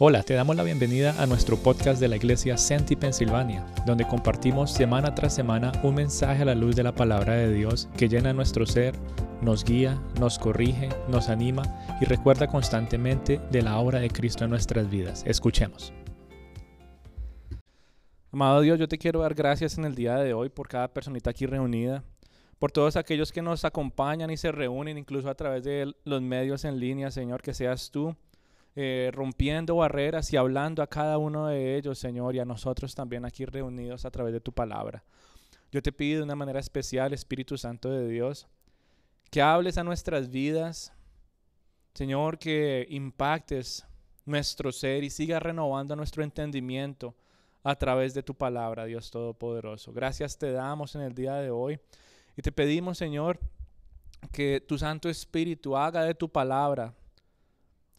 Hola, te damos la bienvenida a nuestro podcast de la iglesia Senti Pensilvania, donde compartimos semana tras semana un mensaje a la luz de la palabra de Dios que llena nuestro ser, nos guía, nos corrige, nos anima y recuerda constantemente de la obra de Cristo en nuestras vidas. Escuchemos. Amado Dios, yo te quiero dar gracias en el día de hoy por cada personita aquí reunida, por todos aquellos que nos acompañan y se reúnen incluso a través de los medios en línea, Señor, que seas tú eh, rompiendo barreras y hablando a cada uno de ellos, Señor, y a nosotros también aquí reunidos a través de tu palabra. Yo te pido de una manera especial, Espíritu Santo de Dios, que hables a nuestras vidas, Señor, que impactes nuestro ser y sigas renovando nuestro entendimiento a través de tu palabra, Dios Todopoderoso. Gracias te damos en el día de hoy y te pedimos, Señor, que tu Santo Espíritu haga de tu palabra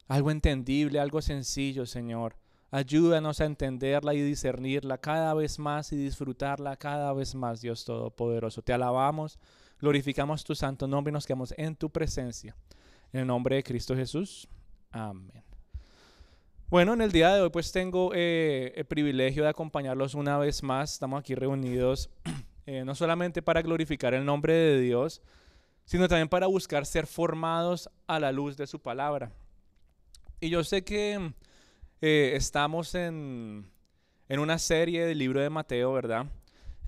algo entendible, algo sencillo, Señor. Ayúdanos a entenderla y discernirla cada vez más y disfrutarla cada vez más, Dios Todopoderoso. Te alabamos, glorificamos tu santo nombre y nos quedamos en tu presencia. En el nombre de Cristo Jesús. Amén. Bueno, en el día de hoy pues tengo eh, el privilegio de acompañarlos una vez más. Estamos aquí reunidos eh, no solamente para glorificar el nombre de Dios, sino también para buscar ser formados a la luz de su palabra. Y yo sé que eh, estamos en, una serie del libro de Mateo, ¿verdad?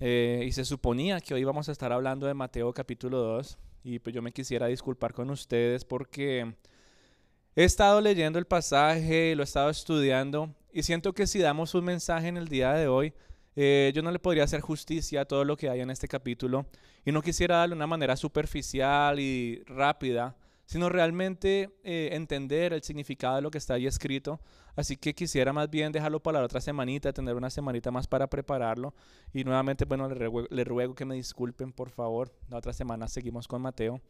Eh, y se suponía que hoy vamos a estar hablando de Mateo capítulo 2. Y pues yo me quisiera disculpar con ustedes porque he estado leyendo el pasaje, lo he estado estudiando y siento que si damos un mensaje en el día de hoy, eh, yo no le podría hacer justicia a todo lo que hay en este capítulo y no quisiera darle una manera superficial y rápida sino realmente eh, entender el significado de lo que está ahí escrito. Así que quisiera más bien dejarlo para la otra semanita, tener una semanita más para prepararlo. Y nuevamente, bueno, le ruego, le ruego que me disculpen, por favor. La otra semana seguimos con Mateo.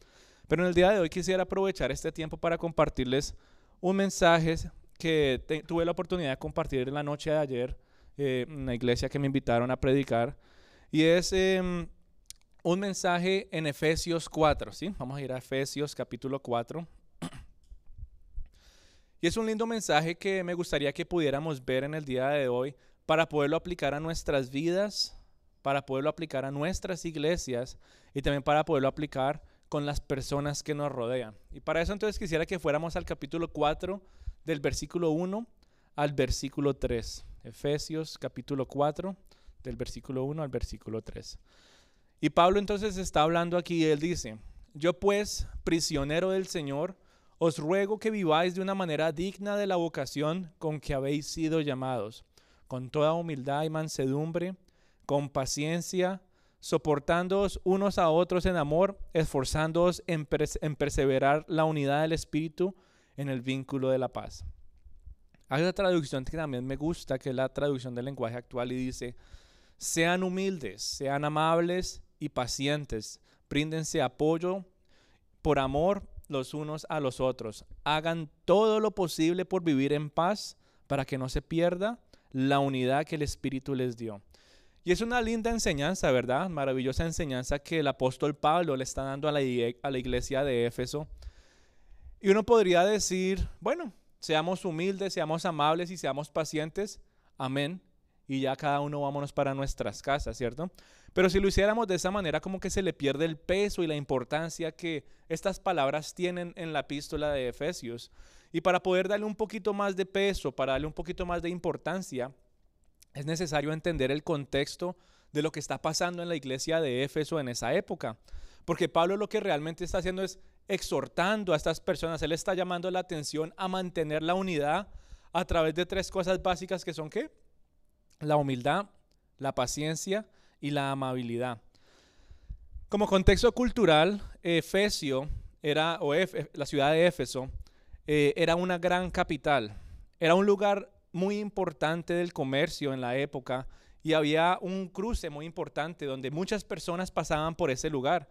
Pero en el día de hoy quisiera aprovechar este tiempo para compartirles un mensaje que tuve la oportunidad de compartir en la noche de ayer eh, en la iglesia que me invitaron a predicar. Y es... Em, un mensaje en Efesios 4, ¿sí? Vamos a ir a Efesios capítulo 4. Y es un lindo mensaje que me gustaría que pudiéramos ver en el día de hoy para poderlo aplicar a nuestras vidas, para poderlo aplicar a nuestras iglesias y también para poderlo aplicar con las personas que nos rodean. Y para eso entonces quisiera que fuéramos al capítulo 4 del versículo 1 al versículo 3. Efesios capítulo 4 del versículo 1 al versículo 3. Y Pablo entonces está hablando aquí y él dice, yo pues, prisionero del Señor, os ruego que viváis de una manera digna de la vocación con que habéis sido llamados, con toda humildad y mansedumbre, con paciencia, soportándoos unos a otros en amor, esforzándoos en, en perseverar la unidad del Espíritu en el vínculo de la paz. Hay una traducción que también me gusta, que es la traducción del lenguaje actual y dice, sean humildes, sean amables y pacientes. Bríndense apoyo por amor los unos a los otros. Hagan todo lo posible por vivir en paz para que no se pierda la unidad que el Espíritu les dio. Y es una linda enseñanza, ¿verdad? Maravillosa enseñanza que el apóstol Pablo le está dando a la, a la iglesia de Éfeso. Y uno podría decir, bueno, seamos humildes, seamos amables y seamos pacientes. Amén y ya cada uno vámonos para nuestras casas, ¿cierto? Pero si lo hiciéramos de esa manera, como que se le pierde el peso y la importancia que estas palabras tienen en la epístola de Efesios. Y para poder darle un poquito más de peso, para darle un poquito más de importancia, es necesario entender el contexto de lo que está pasando en la iglesia de Éfeso en esa época. Porque Pablo lo que realmente está haciendo es exhortando a estas personas, él está llamando la atención a mantener la unidad a través de tres cosas básicas que son ¿qué? La humildad, la paciencia y la amabilidad. Como contexto cultural, Efesio era, o la ciudad de Éfeso, eh, era una gran capital. Era un lugar muy importante del comercio en la época y había un cruce muy importante donde muchas personas pasaban por ese lugar.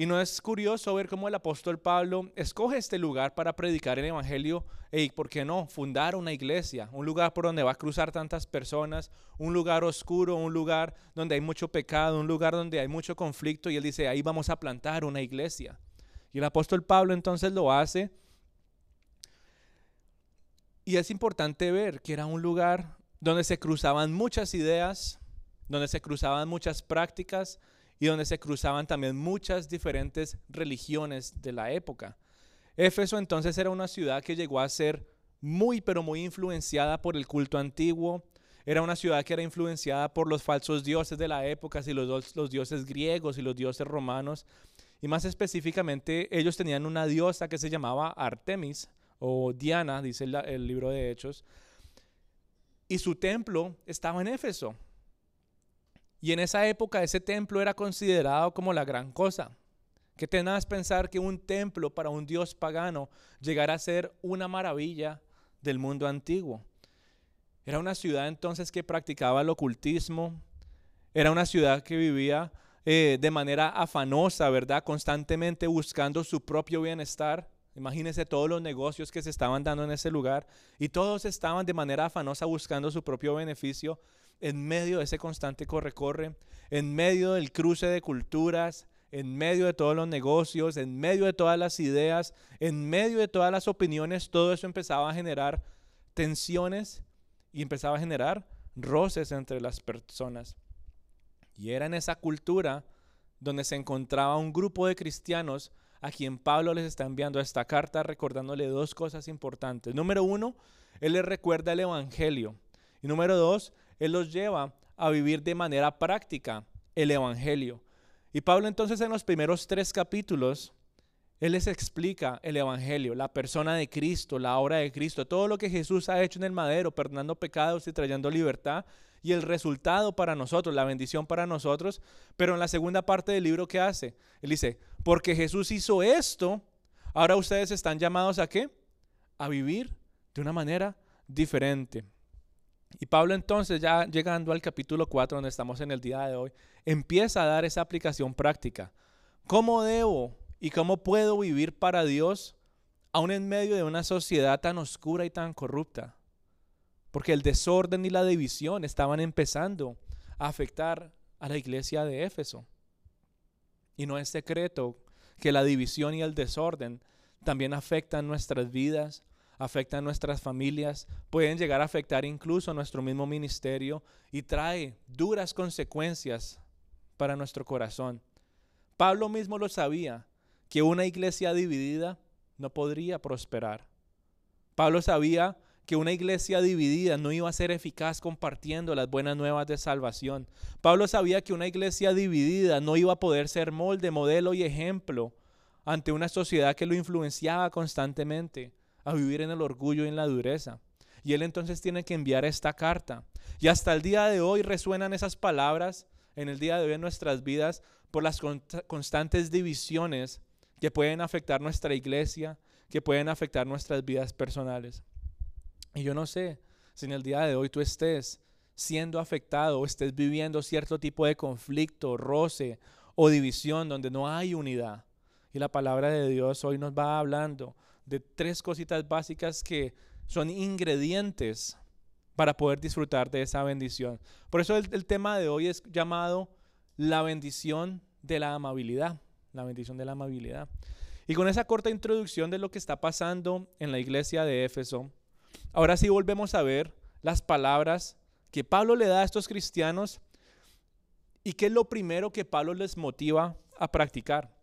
Y no es curioso ver cómo el apóstol Pablo escoge este lugar para predicar el Evangelio y, ¿por qué no?, fundar una iglesia, un lugar por donde va a cruzar tantas personas, un lugar oscuro, un lugar donde hay mucho pecado, un lugar donde hay mucho conflicto. Y él dice, ahí vamos a plantar una iglesia. Y el apóstol Pablo entonces lo hace. Y es importante ver que era un lugar donde se cruzaban muchas ideas, donde se cruzaban muchas prácticas y donde se cruzaban también muchas diferentes religiones de la época. Éfeso entonces era una ciudad que llegó a ser muy, pero muy influenciada por el culto antiguo. Era una ciudad que era influenciada por los falsos dioses de la época, y los, los dioses griegos y los dioses romanos. Y más específicamente, ellos tenían una diosa que se llamaba Artemis o Diana, dice el, libro de Hechos. Y su templo estaba en Éfeso. Y en esa época ese templo era considerado como la gran cosa. Qué tenaz pensar que un templo para un dios pagano llegara a ser una maravilla del mundo antiguo. Era una ciudad entonces que practicaba el ocultismo, era una ciudad que vivía eh, de manera afanosa, ¿verdad? Constantemente buscando su propio bienestar. Imagínense todos los negocios que se estaban dando en ese lugar y todos estaban de manera afanosa buscando su propio beneficio en medio de ese constante corre-corre, en medio del cruce de culturas, en medio de todos los negocios, en medio de todas las ideas, en medio de todas las opiniones, todo eso empezaba a generar tensiones y empezaba a generar roces entre las personas. Y era en esa cultura donde se encontraba un grupo de cristianos a quien Pablo les está enviando esta carta recordándole dos cosas importantes. Número uno, él les recuerda el Evangelio. Y número dos, él los lleva a vivir de manera práctica el Evangelio. Y Pablo entonces en los primeros tres capítulos, él les explica el Evangelio, la persona de Cristo, la obra de Cristo, todo lo que Jesús ha hecho en el madero, perdonando pecados y trayendo libertad, y el resultado para nosotros, la bendición para nosotros. Pero en la segunda parte del libro, ¿qué hace? Él dice, porque Jesús hizo esto, ahora ustedes están llamados a qué? A vivir de una manera diferente. Y Pablo entonces, ya llegando al capítulo 4, donde estamos en el día de hoy, empieza a dar esa aplicación práctica. ¿Cómo debo y cómo puedo vivir para Dios aún en medio de una sociedad tan oscura y tan corrupta? Porque el desorden y la división estaban empezando a afectar a la iglesia de Éfeso. Y no es secreto que la división y el desorden también afectan nuestras vidas, afectan nuestras familias, pueden llegar a afectar incluso nuestro mismo ministerio y trae duras consecuencias para nuestro corazón. Pablo mismo lo sabía, que una iglesia dividida no podría prosperar. Pablo sabía que una iglesia dividida no iba a ser eficaz compartiendo las buenas nuevas de salvación. Pablo sabía que una iglesia dividida no iba a poder ser molde, modelo y ejemplo ante una sociedad que lo influenciaba constantemente a vivir en el orgullo y en la dureza. Y él entonces tiene que enviar esta carta. Y hasta el día de hoy resuenan esas palabras en el día de hoy en nuestras vidas por las constantes divisiones que pueden afectar nuestra iglesia, que pueden afectar nuestras vidas personales. Y yo no sé si en el día de hoy tú estés siendo afectado o estés viviendo cierto tipo de conflicto, roce o división donde no hay unidad. Y la palabra de Dios hoy nos va hablando de tres cositas básicas que son ingredientes para poder disfrutar de esa bendición. Por eso el, tema de hoy es llamado la bendición de la amabilidad. La bendición de la amabilidad. Y con esa corta introducción de lo que está pasando en la iglesia de Éfeso, ahora sí volvemos a ver las palabras que Pablo le da a estos cristianos y qué es lo primero que Pablo les motiva a practicar.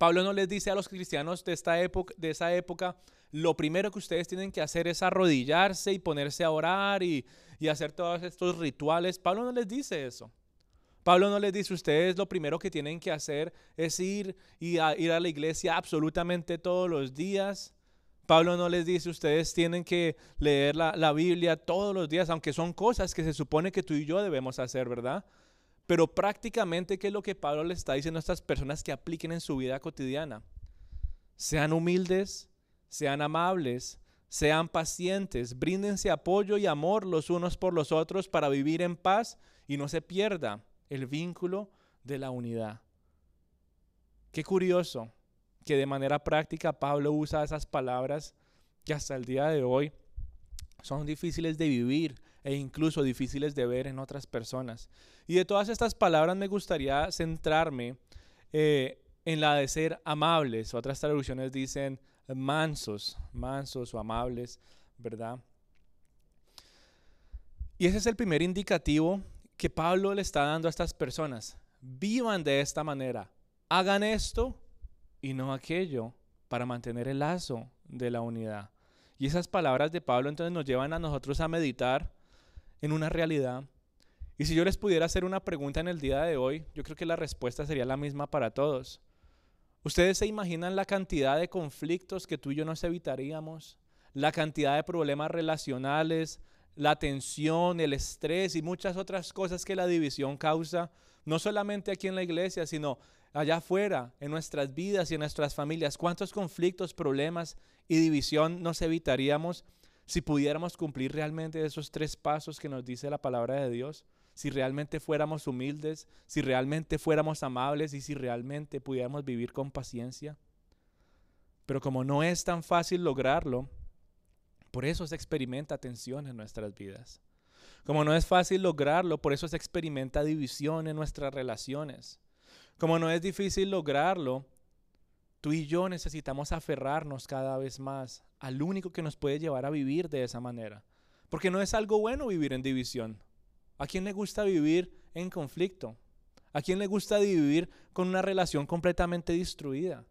Pablo no les dice a los cristianos de, esta época, de esa época, lo primero que ustedes tienen que hacer es arrodillarse y ponerse a orar y, hacer todos estos rituales. Pablo no les dice eso. Pablo no les dice, ustedes lo primero que tienen que hacer es ir y a, ir a la iglesia absolutamente todos los días. Pablo no les dice, ustedes tienen que leer la, la Biblia todos los días, aunque son cosas que se supone que tú y yo debemos hacer, ¿verdad? Pero prácticamente, ¿qué es lo que Pablo le está diciendo a estas personas que apliquen en su vida cotidiana? Sean humildes, sean amables, sean pacientes, bríndense apoyo y amor los unos por los otros para vivir en paz y no se pierda el vínculo de la unidad. Qué curioso que de manera práctica Pablo usa esas palabras que hasta el día de hoy son difíciles de vivir e incluso difíciles de ver en otras personas. Y de todas estas palabras me gustaría centrarme eh, en la de ser amables. Otras traducciones dicen mansos, mansos o amables. ¿verdad? Y ese es el primer indicativo que Pablo le está dando a estas personas. Vivan de esta manera. Hagan esto y no aquello para mantener el lazo de la unidad. Y esas palabras de Pablo entonces nos llevan a nosotros a meditar en una realidad. Y si yo les pudiera hacer una pregunta en el día de hoy, yo creo que la respuesta sería la misma para todos. ¿Ustedes se imaginan la cantidad de conflictos que tú y yo nos evitaríamos? La cantidad de problemas relacionales, la tensión, el estrés y muchas otras cosas que la división causa, no solamente aquí en la iglesia, sino allá afuera, en nuestras vidas y en nuestras familias. ¿Cuántos conflictos, problemas y división nos evitaríamos si pudiéramos cumplir realmente esos tres pasos que nos dice la palabra de Dios? Si realmente fuéramos humildes, si realmente fuéramos amables y si realmente pudiéramos vivir con paciencia. Pero como no es tan fácil lograrlo, por eso se experimenta tensión en nuestras vidas. Como no es fácil lograrlo, por eso se experimenta división en nuestras relaciones. Como no es difícil lograrlo, tú y yo necesitamos aferrarnos cada vez más al único que nos puede llevar a vivir de esa manera. Porque no es algo bueno vivir en división. ¿A quién le gusta vivir en conflicto? ¿A quién le gusta vivir con una relación completamente destruida?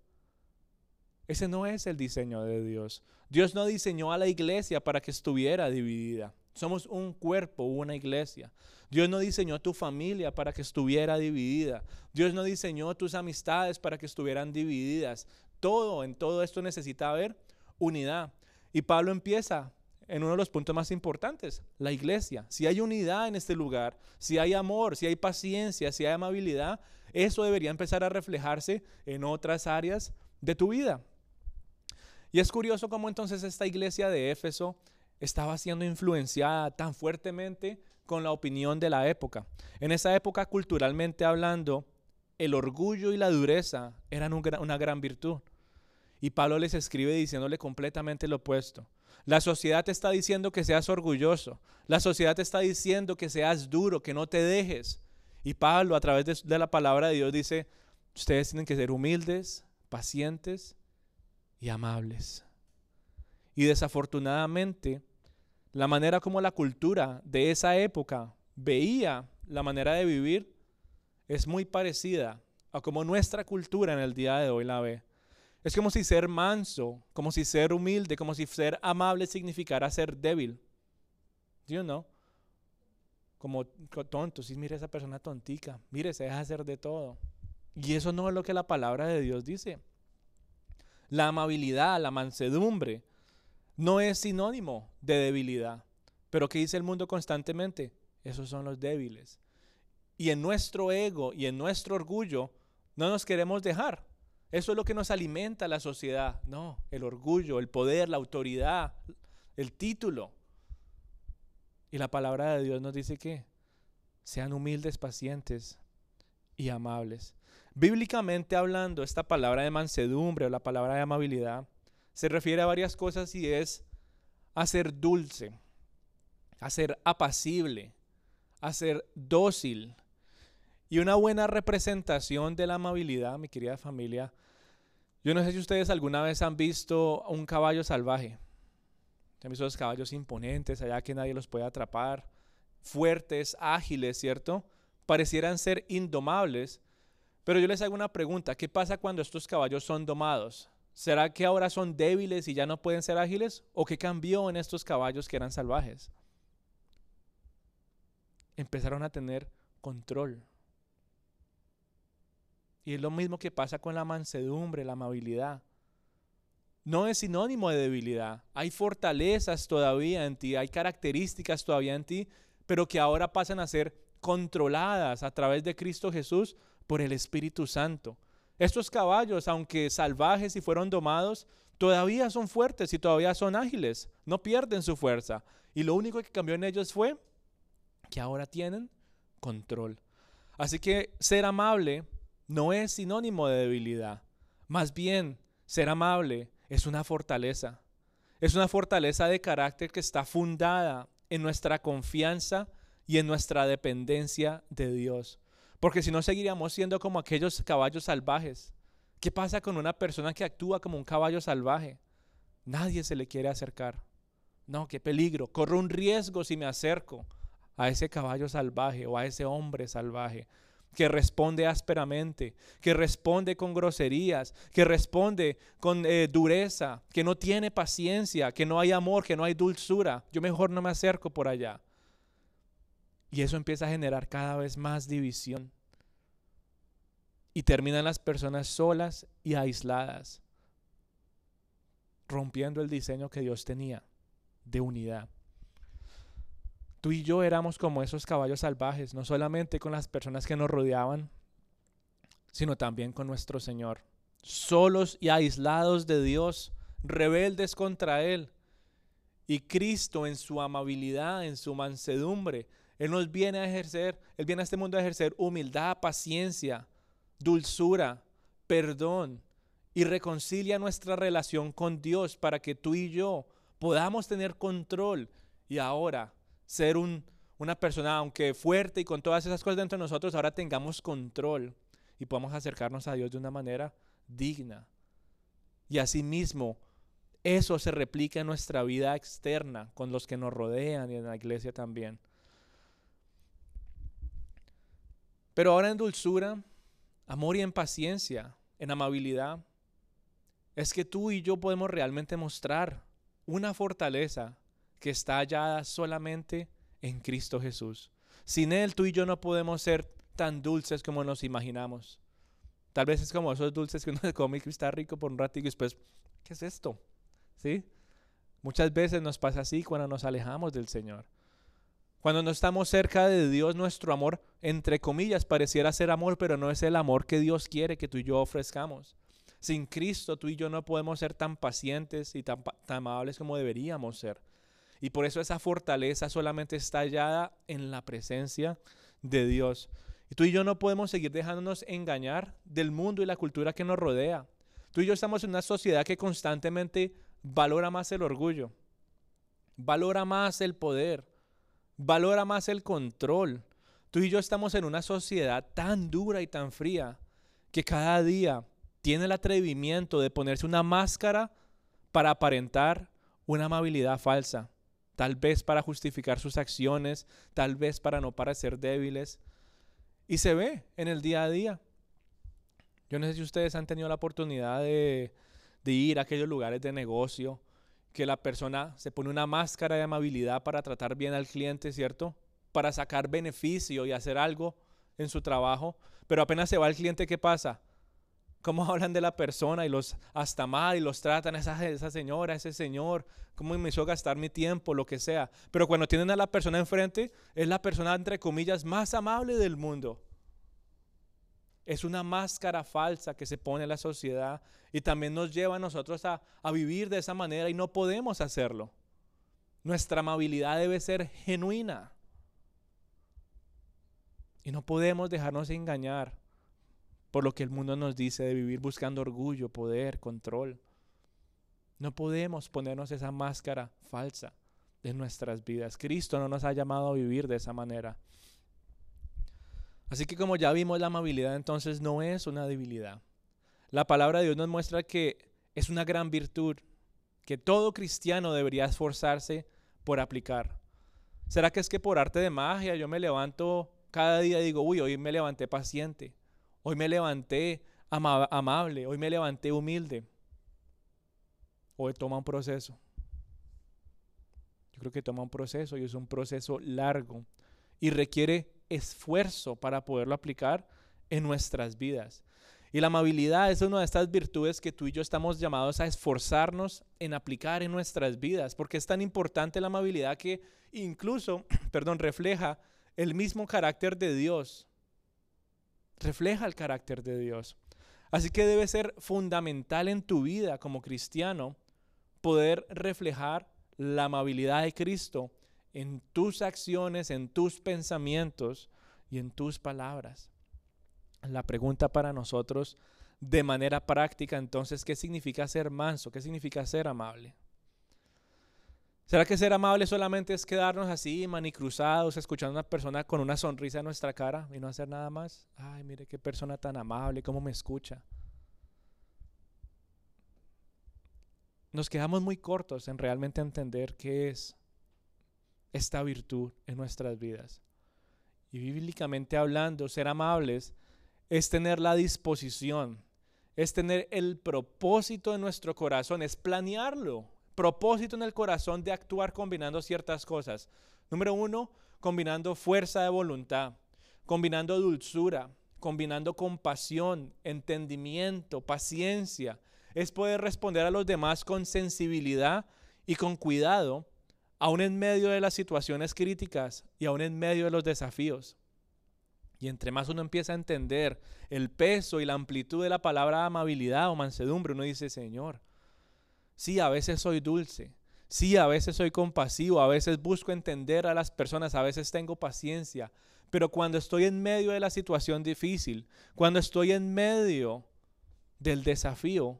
Ese no es el diseño de Dios. Dios no diseñó a la iglesia para que estuviera dividida. Somos un cuerpo, una iglesia. Dios no diseñó tu familia para que estuviera dividida. Dios no diseñó tus amistades para que estuvieran divididas. Todo, en todo esto necesita haber unidad. Y Pablo empieza en uno de los puntos más importantes, la iglesia. Si hay unidad en este lugar, si hay amor, si hay paciencia, si hay amabilidad, eso debería empezar a reflejarse en otras áreas de tu vida. Y es curioso cómo entonces esta iglesia de Éfeso estaba siendo influenciada tan fuertemente con la opinión de la época. En esa época, culturalmente hablando, el orgullo y la dureza eran una gran virtud. Y Pablo les escribe diciéndole completamente lo opuesto. La sociedad te está diciendo que seas orgulloso. La sociedad te está diciendo que seas duro, que no te dejes. Y Pablo a través de, la palabra de Dios dice, ustedes tienen que ser humildes, pacientes y amables. Y desafortunadamente, la manera como la cultura de esa época veía la manera de vivir es muy parecida a como nuestra cultura en el día de hoy la ve. Es como si ser manso, como si ser humilde, como si ser amable significara ser débil. You know? Como tonto, si mire esa persona tontica, mire, se deja hacer de todo. Y eso no es lo que la palabra de Dios dice. La amabilidad, la mansedumbre, no es sinónimo de debilidad. Pero ¿qué dice el mundo constantemente? Esos son los débiles. Y en nuestro ego y en nuestro orgullo no nos queremos dejar. Eso es lo que nos alimenta la sociedad. No, el orgullo, el poder, la autoridad, el título. Y la palabra de Dios nos dice que sean humildes, pacientes y amables. Bíblicamente hablando, esta palabra de mansedumbre o la palabra de amabilidad se refiere a varias cosas y es a ser dulce, a ser apacible, a ser dócil. Y una buena representación de la amabilidad, mi querida familia, yo no sé si ustedes alguna vez han visto un caballo salvaje. Han visto los caballos imponentes, allá que nadie los puede atrapar, fuertes, ágiles, ¿cierto? Parecieran ser indomables, pero yo les hago una pregunta, ¿qué pasa cuando estos caballos son domados? ¿Será que ahora son débiles y ya no pueden ser ágiles? ¿O qué cambió en estos caballos que eran salvajes? Empezaron a tener control. Y es lo mismo que pasa con la mansedumbre, la amabilidad. No es sinónimo de debilidad. Hay fortalezas todavía en ti, hay características todavía en ti, pero que ahora pasan a ser controladas a través de Cristo Jesús por el Espíritu Santo. Estos caballos, aunque salvajes y fueron domados, todavía son fuertes y todavía son ágiles, no pierden su fuerza. Y lo único que cambió en ellos fue que ahora tienen control. Así que ser amable no es sinónimo de debilidad. Más bien, ser amable es una fortaleza. Es una fortaleza de carácter que está fundada en nuestra confianza y en nuestra dependencia de Dios. Porque si no seguiríamos siendo como aquellos caballos salvajes. ¿Qué pasa con una persona que actúa como un caballo salvaje? Nadie se le quiere acercar. No, qué peligro. Corro un riesgo si me acerco a ese caballo salvaje o a ese hombre salvaje que responde ásperamente, que responde con groserías, que responde con eh, dureza, que no tiene paciencia, que no hay amor, que no hay dulzura. Yo mejor no me acerco por allá. Y eso empieza a generar cada vez más división. Y terminan las personas solas y aisladas, rompiendo el diseño que Dios tenía de unidad. Tú y yo éramos como esos caballos salvajes, no solamente con las personas que nos rodeaban, sino también con nuestro Señor. Solos y aislados de Dios, rebeldes contra Él. Y Cristo en su amabilidad, en su mansedumbre, Él nos viene a ejercer, Él viene a este mundo a ejercer humildad, paciencia, dulzura, perdón y reconcilia nuestra relación con Dios para que tú y yo podamos tener control y ahora ser una persona, aunque fuerte y con todas esas cosas dentro de nosotros, ahora tengamos control y podamos acercarnos a Dios de una manera digna. Y asimismo, eso se replica en nuestra vida externa, con los que nos rodean y en la iglesia también. Pero ahora en dulzura, amor y en paciencia, en amabilidad, es que tú y yo podemos realmente mostrar una fortaleza que está hallada solamente en Cristo Jesús. Sin Él tú y yo no podemos ser tan dulces como nos imaginamos. Tal vez es como esos dulces que uno se come y está rico por un ratito y después, ¿qué es esto? ¿Sí? Muchas veces nos pasa así cuando nos alejamos del Señor. Cuando no estamos cerca de Dios, nuestro amor, entre comillas, pareciera ser amor, pero no es el amor que Dios quiere que tú y yo ofrezcamos. Sin Cristo, tú y yo no podemos ser tan pacientes y tan, amables como deberíamos ser. Y por eso esa fortaleza solamente está hallada en la presencia de Dios. Y tú y yo no podemos seguir dejándonos engañar del mundo y la cultura que nos rodea. Tú y yo estamos en una sociedad que constantemente valora más el orgullo, valora más el poder, valora más el control. Tú y yo estamos en una sociedad tan dura y tan fría que cada día tiene el atrevimiento de ponerse una máscara para aparentar una amabilidad falsa tal vez para justificar sus acciones, tal vez para no parecer débiles. Y se ve en el día a día. Yo no sé si ustedes han tenido la oportunidad de, ir a aquellos lugares de negocio, que la persona se pone una máscara de amabilidad para tratar bien al cliente, ¿cierto? Para sacar beneficio y hacer algo en su trabajo, pero apenas se va el cliente, ¿qué pasa? cómo hablan de la persona y los hasta mal y los tratan, esa, esa señora, ese señor, cómo me hizo gastar mi tiempo, lo que sea. Pero cuando tienen a la persona enfrente, es la persona, entre comillas, más amable del mundo. Es una máscara falsa que se pone en la sociedad y también nos lleva a nosotros a, a vivir de esa manera y no podemos hacerlo. Nuestra amabilidad debe ser genuina. Y no podemos dejarnos engañar por lo que el mundo nos dice de vivir buscando orgullo, poder, control. No podemos ponernos esa máscara falsa de nuestras vidas. Cristo no nos ha llamado a vivir de esa manera. Así que como ya vimos, la amabilidad entonces no es una debilidad. La palabra de Dios nos muestra que es una gran virtud que todo cristiano debería esforzarse por aplicar. ¿Será que es que por arte de magia yo me levanto cada día y digo, uy, hoy me levanté paciente? Hoy me levanté amable, hoy me levanté humilde. Hoy toma un proceso. Yo creo que toma un proceso y es un proceso largo y requiere esfuerzo para poderlo aplicar en nuestras vidas. Y la amabilidad es una de estas virtudes que tú y yo estamos llamados a esforzarnos en aplicar en nuestras vidas, porque es tan importante la amabilidad que incluso, perdón, refleja el mismo carácter de Dios refleja el carácter de Dios. Así que debe ser fundamental en tu vida como cristiano poder reflejar la amabilidad de Cristo en tus acciones, en tus pensamientos y en tus palabras. La pregunta para nosotros de manera práctica entonces, ¿qué significa ser manso? ¿Qué significa ser amable? ¿Será que ser amable solamente es quedarnos así, manicruzados, escuchando a una persona con una sonrisa en nuestra cara y no hacer nada más? Ay, mire qué persona tan amable, cómo me escucha. nos quedamos muy cortos en realmente entender qué es esta virtud en nuestras vidas. Y bíblicamente hablando, ser amables es tener la disposición, es tener el propósito en nuestro corazón, es planearlo, propósito en el corazón de actuar combinando ciertas cosas. Número uno, combinando fuerza de voluntad, combinando dulzura, combinando compasión, entendimiento, paciencia. Es poder responder a los demás con sensibilidad y con cuidado, aún en medio de las situaciones críticas y aún en medio de los desafíos. Y entre más uno empieza a entender el peso y la amplitud de la palabra amabilidad o mansedumbre, uno dice, Señor, sí, a veces soy dulce, sí, a veces soy compasivo, a veces busco entender a las personas, a veces tengo paciencia, pero cuando estoy en medio de la situación difícil, cuando estoy en medio del desafío,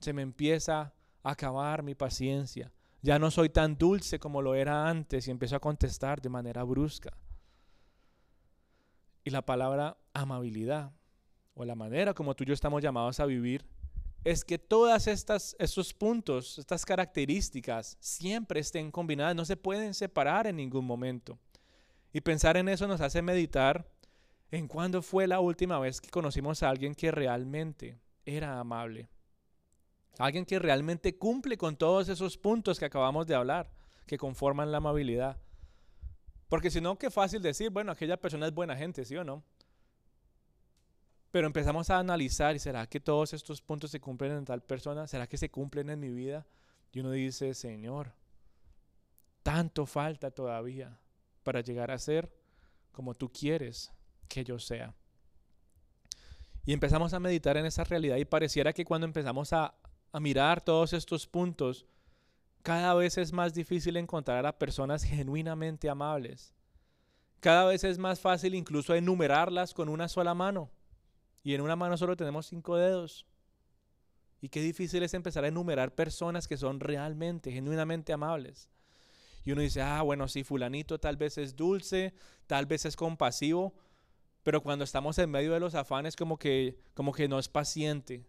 se me empieza a acabar mi paciencia. Ya no soy tan dulce como lo era antes y empiezo a contestar de manera brusca. Y la palabra amabilidad, o la manera como tú y yo estamos llamados a vivir, es que todas estas estos puntos, estas características siempre estén combinadas, no se pueden separar en ningún momento. Y pensar en eso nos hace meditar en cuándo fue la última vez que conocimos a alguien que realmente era amable. Alguien que realmente cumple con todos esos puntos que acabamos de hablar, que conforman la amabilidad. Porque si no, qué fácil decir, bueno, aquella persona es buena gente, ¿sí o no? Pero empezamos a analizar, ¿y será que todos estos puntos se cumplen en tal persona? ¿Será que se cumplen en mi vida? Y uno dice, Señor, tanto falta todavía para llegar a ser como tú quieres que yo sea. Y empezamos a meditar en esa realidad y pareciera que cuando empezamos a, a mirar todos estos puntos, cada vez es más difícil encontrar a personas genuinamente amables. Cada vez es más fácil incluso enumerarlas con una sola mano. Y en una mano solo tenemos cinco dedos. Y qué difícil es empezar a enumerar personas que son realmente, genuinamente amables. Y uno dice, ah, bueno, sí, fulanito tal vez es dulce, tal vez es compasivo, pero cuando estamos en medio de los afanes como que, como que no es paciente,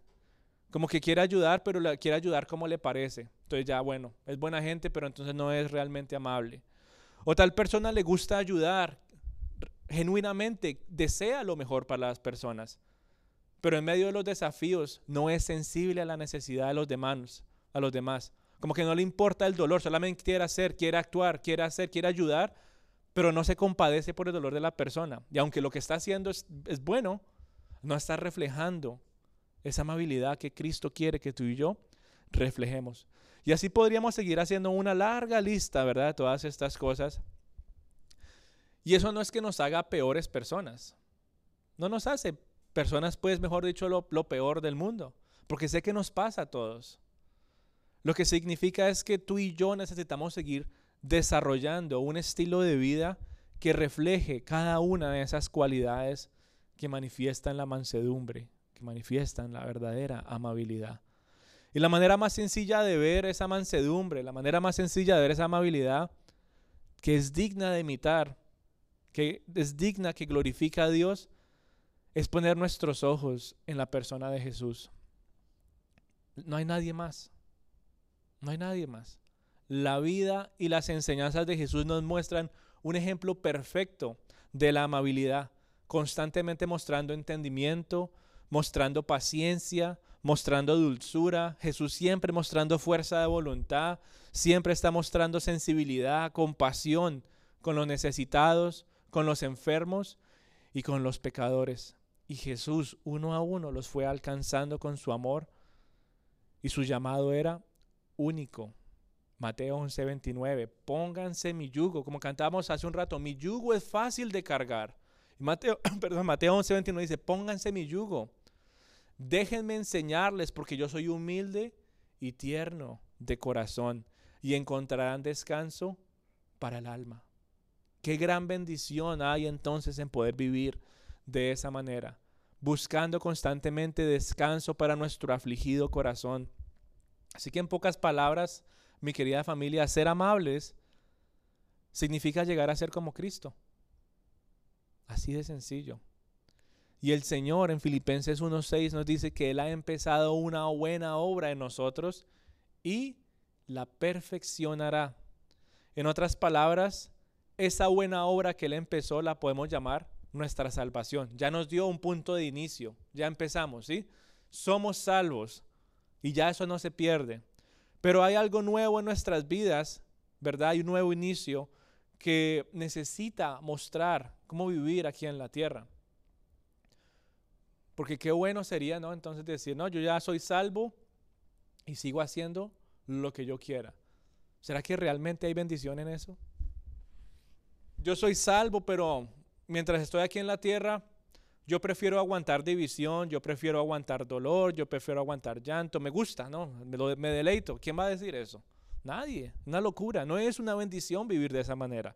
como que quiere ayudar, pero quiere ayudar como le parece. Entonces ya, bueno, es buena gente, pero entonces no es realmente amable. O tal persona le gusta ayudar, genuinamente desea lo mejor para las personas, pero en medio de los desafíos no es sensible a la necesidad de los demás, a los demás. Como que no le importa el dolor, solamente quiere hacer, quiere actuar, quiere hacer, quiere ayudar, pero no se compadece por el dolor de la persona. Y aunque lo que está haciendo es bueno, no está reflejando esa amabilidad que Cristo quiere que tú y yo reflejemos. Y así podríamos seguir haciendo una larga lista, ¿verdad? De todas estas cosas. Y eso no es que nos haga peores personas. No nos hace personas, pues, mejor dicho, lo, lo peor del mundo. Porque sé que nos pasa a todos. Lo que significa es que tú y yo necesitamos seguir desarrollando un estilo de vida que refleje cada una de esas cualidades que manifiestan la mansedumbre, que manifiestan la verdadera amabilidad. Y la manera más sencilla de ver esa mansedumbre, la manera más sencilla de ver esa amabilidad, que es digna de imitar, que es digna, que glorifica a Dios, es poner nuestros ojos en la persona de Jesús. No hay nadie más. No hay nadie más. La vida y las enseñanzas de Jesús nos muestran un ejemplo perfecto de la amabilidad, constantemente mostrando entendimiento, mostrando paciencia, mostrando dulzura, Jesús siempre mostrando fuerza de voluntad, siempre está mostrando sensibilidad, compasión con los necesitados, con los enfermos y con los pecadores. Y Jesús uno a uno los fue alcanzando con su amor y su llamado era único. Mateo 11:29, pónganse mi yugo, como cantamos hace un rato, mi yugo es fácil de cargar. Mateo, perdón, Mateo 11:29 dice, pónganse mi yugo. Déjenme enseñarles porque yo soy humilde y tierno de corazón y encontrarán descanso para el alma. Qué gran bendición hay entonces en poder vivir de esa manera, buscando constantemente descanso para nuestro afligido corazón. Así que en pocas palabras, mi querida familia, ser amables significa llegar a ser como Cristo. Así de sencillo. Y el Señor en Filipenses 1.6 nos dice que Él ha empezado una buena obra en nosotros y la perfeccionará. En otras palabras, esa buena obra que Él empezó la podemos llamar nuestra salvación. Ya nos dio un punto de inicio, ya empezamos, ¿sí? Somos salvos y ya eso no se pierde. Pero hay algo nuevo en nuestras vidas, ¿verdad? Hay un nuevo inicio que necesita mostrar cómo vivir aquí en la tierra. Porque qué bueno sería, ¿no? Entonces decir, no, yo ya soy salvo y sigo haciendo lo que yo quiera. ¿Será que realmente hay bendición en eso? Yo soy salvo, pero mientras estoy aquí en la tierra, yo prefiero aguantar división, yo prefiero aguantar dolor, yo prefiero aguantar llanto. Me gusta, ¿no? Me, me deleito. ¿Quién va a decir eso? Nadie. Una locura. No es una bendición vivir de esa manera.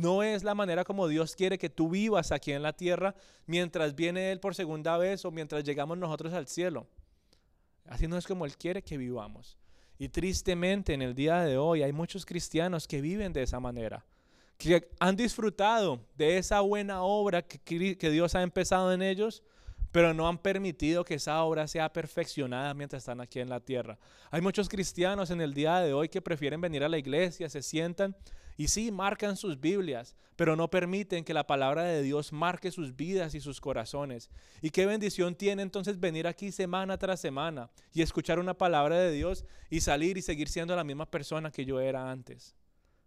No es la manera como Dios quiere que tú vivas aquí en la tierra mientras viene Él por segunda vez o mientras llegamos nosotros al cielo. Así no es como Él quiere que vivamos. Y tristemente en el día de hoy hay muchos cristianos que viven de esa manera, que han disfrutado de esa buena obra que, que Dios ha empezado en ellos, pero no han permitido que esa obra sea perfeccionada mientras están aquí en la tierra. Hay muchos cristianos en el día de hoy que prefieren venir a la iglesia, se sientan y sí, marcan sus Biblias, pero no permiten que la palabra de Dios marque sus vidas y sus corazones. Y qué bendición tiene entonces venir aquí semana tras semana y escuchar una palabra de Dios y salir y seguir siendo la misma persona que yo era antes.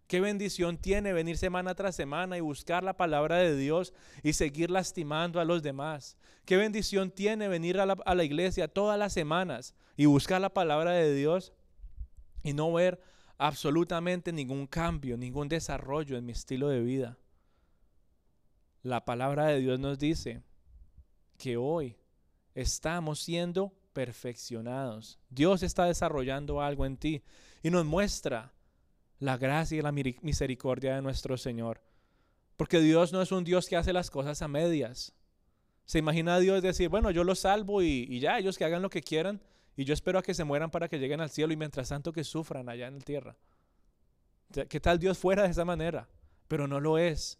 Qué bendición tiene venir semana tras semana y buscar la palabra de Dios y seguir lastimando a los demás. Qué bendición tiene venir a la, a la iglesia todas las semanas y buscar la palabra de Dios y no ver absolutamente ningún cambio, ningún desarrollo en mi estilo de vida. La palabra de Dios nos dice que hoy estamos siendo perfeccionados. Dios está desarrollando algo en ti y nos muestra la gracia y la misericordia de nuestro Señor. Porque Dios no es un Dios que hace las cosas a medias. Se imagina a Dios decir, bueno, yo los salvo y, y ya, ellos que hagan lo que quieran. Y yo espero a que se mueran para que lleguen al cielo y mientras tanto que sufran allá en la tierra. ¿Qué tal Dios fuera de esa manera? Pero no lo es.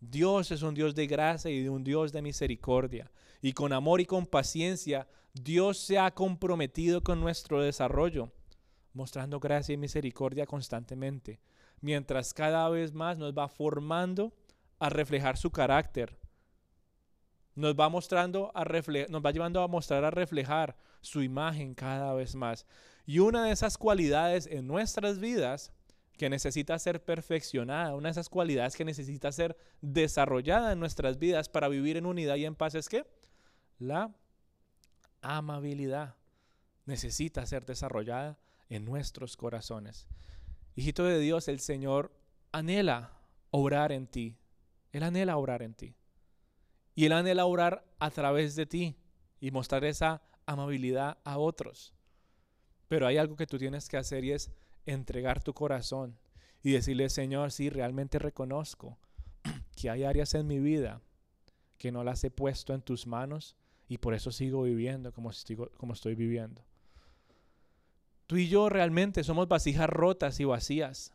Dios es un Dios de gracia y un Dios de misericordia. Y con amor y con paciencia, Dios se ha comprometido con nuestro desarrollo, mostrando gracia y misericordia constantemente, mientras cada vez más nos va formando a reflejar su carácter. Nos va mostrando a nos va llevando a mostrar a reflejar su imagen cada vez más. Y una de esas cualidades en nuestras vidas que necesita ser perfeccionada, una de esas cualidades que necesita ser desarrollada en nuestras vidas para vivir en unidad y en paz es que la amabilidad necesita ser desarrollada en nuestros corazones. Hijito de Dios, el Señor anhela orar en ti. Él anhela orar en ti. Y Él anhela orar a través de ti y mostrar esa amabilidad a otros. Pero hay algo que tú tienes que hacer y es entregar tu corazón y decirle, Señor, sí, realmente reconozco que hay áreas en mi vida que no las he puesto en tus manos y por eso sigo viviendo como, estoy viviendo. Tú y yo realmente somos vasijas rotas y vacías,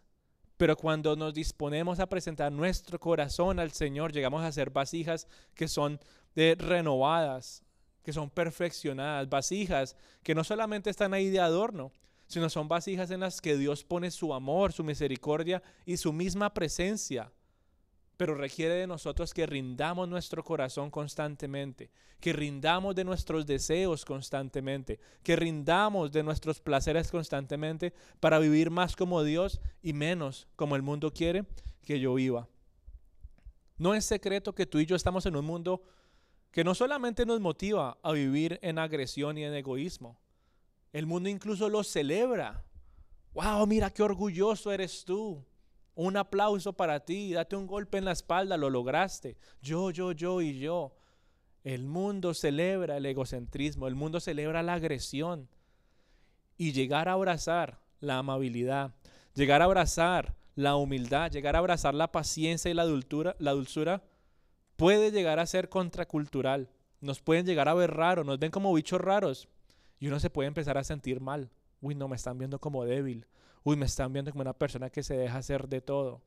pero cuando nos disponemos a presentar nuestro corazón al Señor, llegamos a ser vasijas que son de renovadas, que son perfeccionadas, vasijas que no solamente están ahí de adorno, sino son vasijas en las que Dios pone su amor, su misericordia y su misma presencia. Pero requiere de nosotros que rindamos nuestro corazón constantemente, que rindamos de nuestros deseos constantemente, que rindamos de nuestros placeres constantemente para vivir más como Dios y menos como el mundo quiere que yo viva. No es secreto que tú y yo estamos en un mundo que no solamente nos motiva a vivir en agresión y en egoísmo, el mundo incluso lo celebra. ¡Wow! Mira qué orgulloso eres tú. Un aplauso para ti, date un golpe en la espalda, lo lograste. Yo, yo, yo y yo. El mundo celebra el egocentrismo, el mundo celebra la agresión. Y llegar a abrazar la amabilidad, llegar a abrazar la humildad, llegar a abrazar la paciencia y la dulzura, la dulzura puede llegar a ser contracultural. Nos pueden llegar a ver raros, nos ven como bichos raros. Y uno se puede empezar a sentir mal. Uy, no, me están viendo como débil. Uy, me están viendo como una persona que se deja hacer de todo.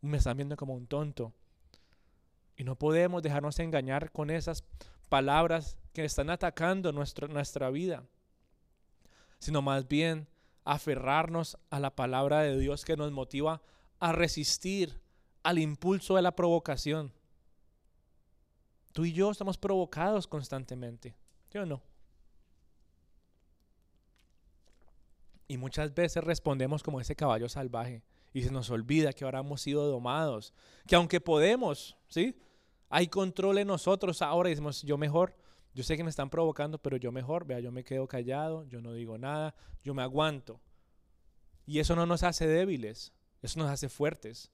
me están viendo como un tonto. Y no podemos dejarnos engañar con esas palabras que están atacando nuestra vida. Sino más bien aferrarnos a la palabra de Dios que nos motiva a resistir al impulso de la provocación. Tú y yo estamos provocados constantemente, ¿sí o no? Y muchas veces respondemos como ese caballo salvaje y se nos olvida que ahora hemos sido domados, que aunque podemos, ¿sí? Hay control en nosotros ahora y decimos, yo mejor, yo sé que me están provocando, pero yo mejor, vea, yo me quedo callado, yo no digo nada, yo me aguanto. Y eso no nos hace débiles, eso nos hace fuertes.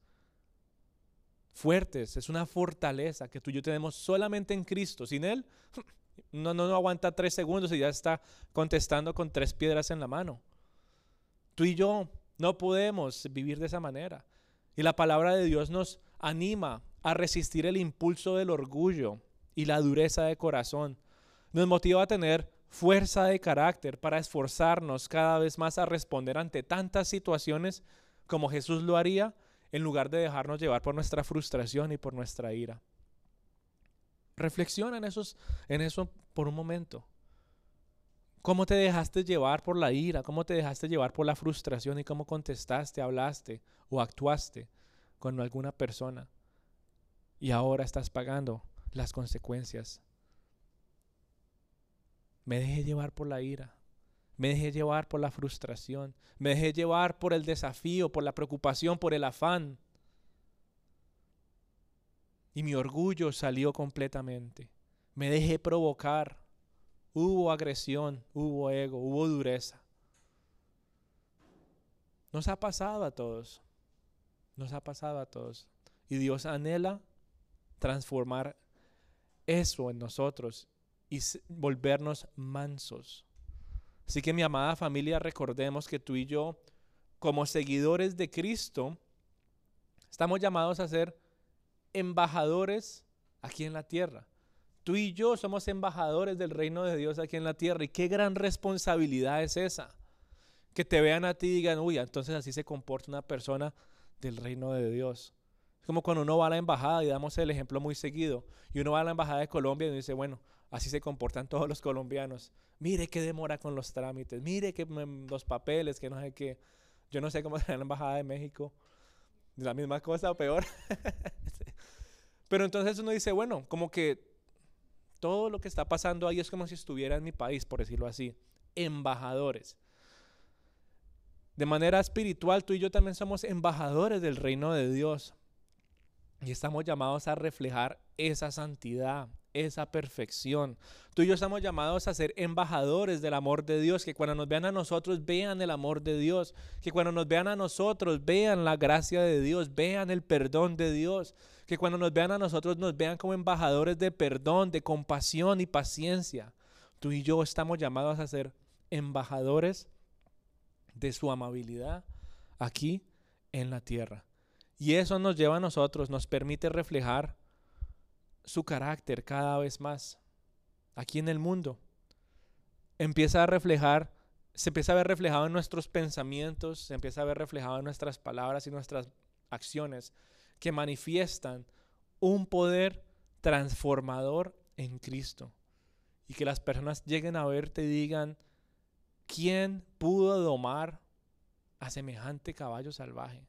Fuertes, es una fortaleza que tú y yo tenemos solamente en Cristo. Sin Él, no, no, no aguanta tres segundos y ya está contestando con tres piedras en la mano. Tú y yo no podemos vivir de esa manera. Y la palabra de Dios nos anima a resistir el impulso del orgullo y la dureza de corazón. Nos motiva a tener fuerza de carácter para esforzarnos cada vez más a responder ante tantas situaciones como Jesús lo haría, en lugar de dejarnos llevar por nuestra frustración y por nuestra ira. Reflexiona en, esos, en eso por un momento. ¿Cómo te dejaste llevar por la ira? ¿Cómo te dejaste llevar por la frustración? ¿Y cómo contestaste, hablaste o actuaste con alguna persona? Y ahora estás pagando las consecuencias. Me dejé llevar por la ira. Me dejé llevar por la frustración. Me dejé llevar por el desafío, por la preocupación, por el afán. Y mi orgullo salió completamente. Me dejé provocar Hubo agresión, hubo ego, hubo dureza. Nos ha pasado a todos. Nos ha pasado a todos. Y Dios anhela transformar eso en nosotros y volvernos mansos. Así que mi amada familia, recordemos que tú y yo, como seguidores de Cristo, estamos llamados a ser embajadores aquí en la tierra. Tú y yo somos embajadores del reino de Dios aquí en la tierra. Y qué gran responsabilidad es esa. Que te vean a ti y digan, uy, entonces así se comporta una persona del reino de Dios. Es como cuando uno va a la embajada y damos el ejemplo muy seguido. Y uno va a la embajada de Colombia y dice, bueno, así se comportan todos los colombianos. Mire qué demora con los trámites. Mire que los papeles, que no sé qué. Yo no sé cómo será la embajada de México. La misma cosa o peor. Pero entonces uno dice, bueno, como que todo lo que está pasando ahí es como si estuviera en mi país, por decirlo así. Embajadores. De manera espiritual, tú y yo también somos embajadores del reino de Dios. Y estamos llamados a reflejar esa santidad, esa perfección. Tú y yo estamos llamados a ser embajadores del amor de Dios, que cuando nos vean a nosotros vean el amor de Dios, que cuando nos vean a nosotros vean la gracia de Dios, vean el perdón de Dios, que cuando nos vean a nosotros nos vean como embajadores de perdón, de compasión y paciencia. Tú y yo estamos llamados a ser embajadores de su amabilidad aquí en la tierra. Y eso nos lleva a nosotros, nos permite reflejar su carácter cada vez más aquí en el mundo. Empieza a reflejar, se empieza a ver reflejado en nuestros pensamientos, se empieza a ver reflejado en nuestras palabras y nuestras acciones que manifiestan un poder transformador en Cristo. Y que las personas lleguen a verte y digan, ¿quién pudo domar a semejante caballo salvaje?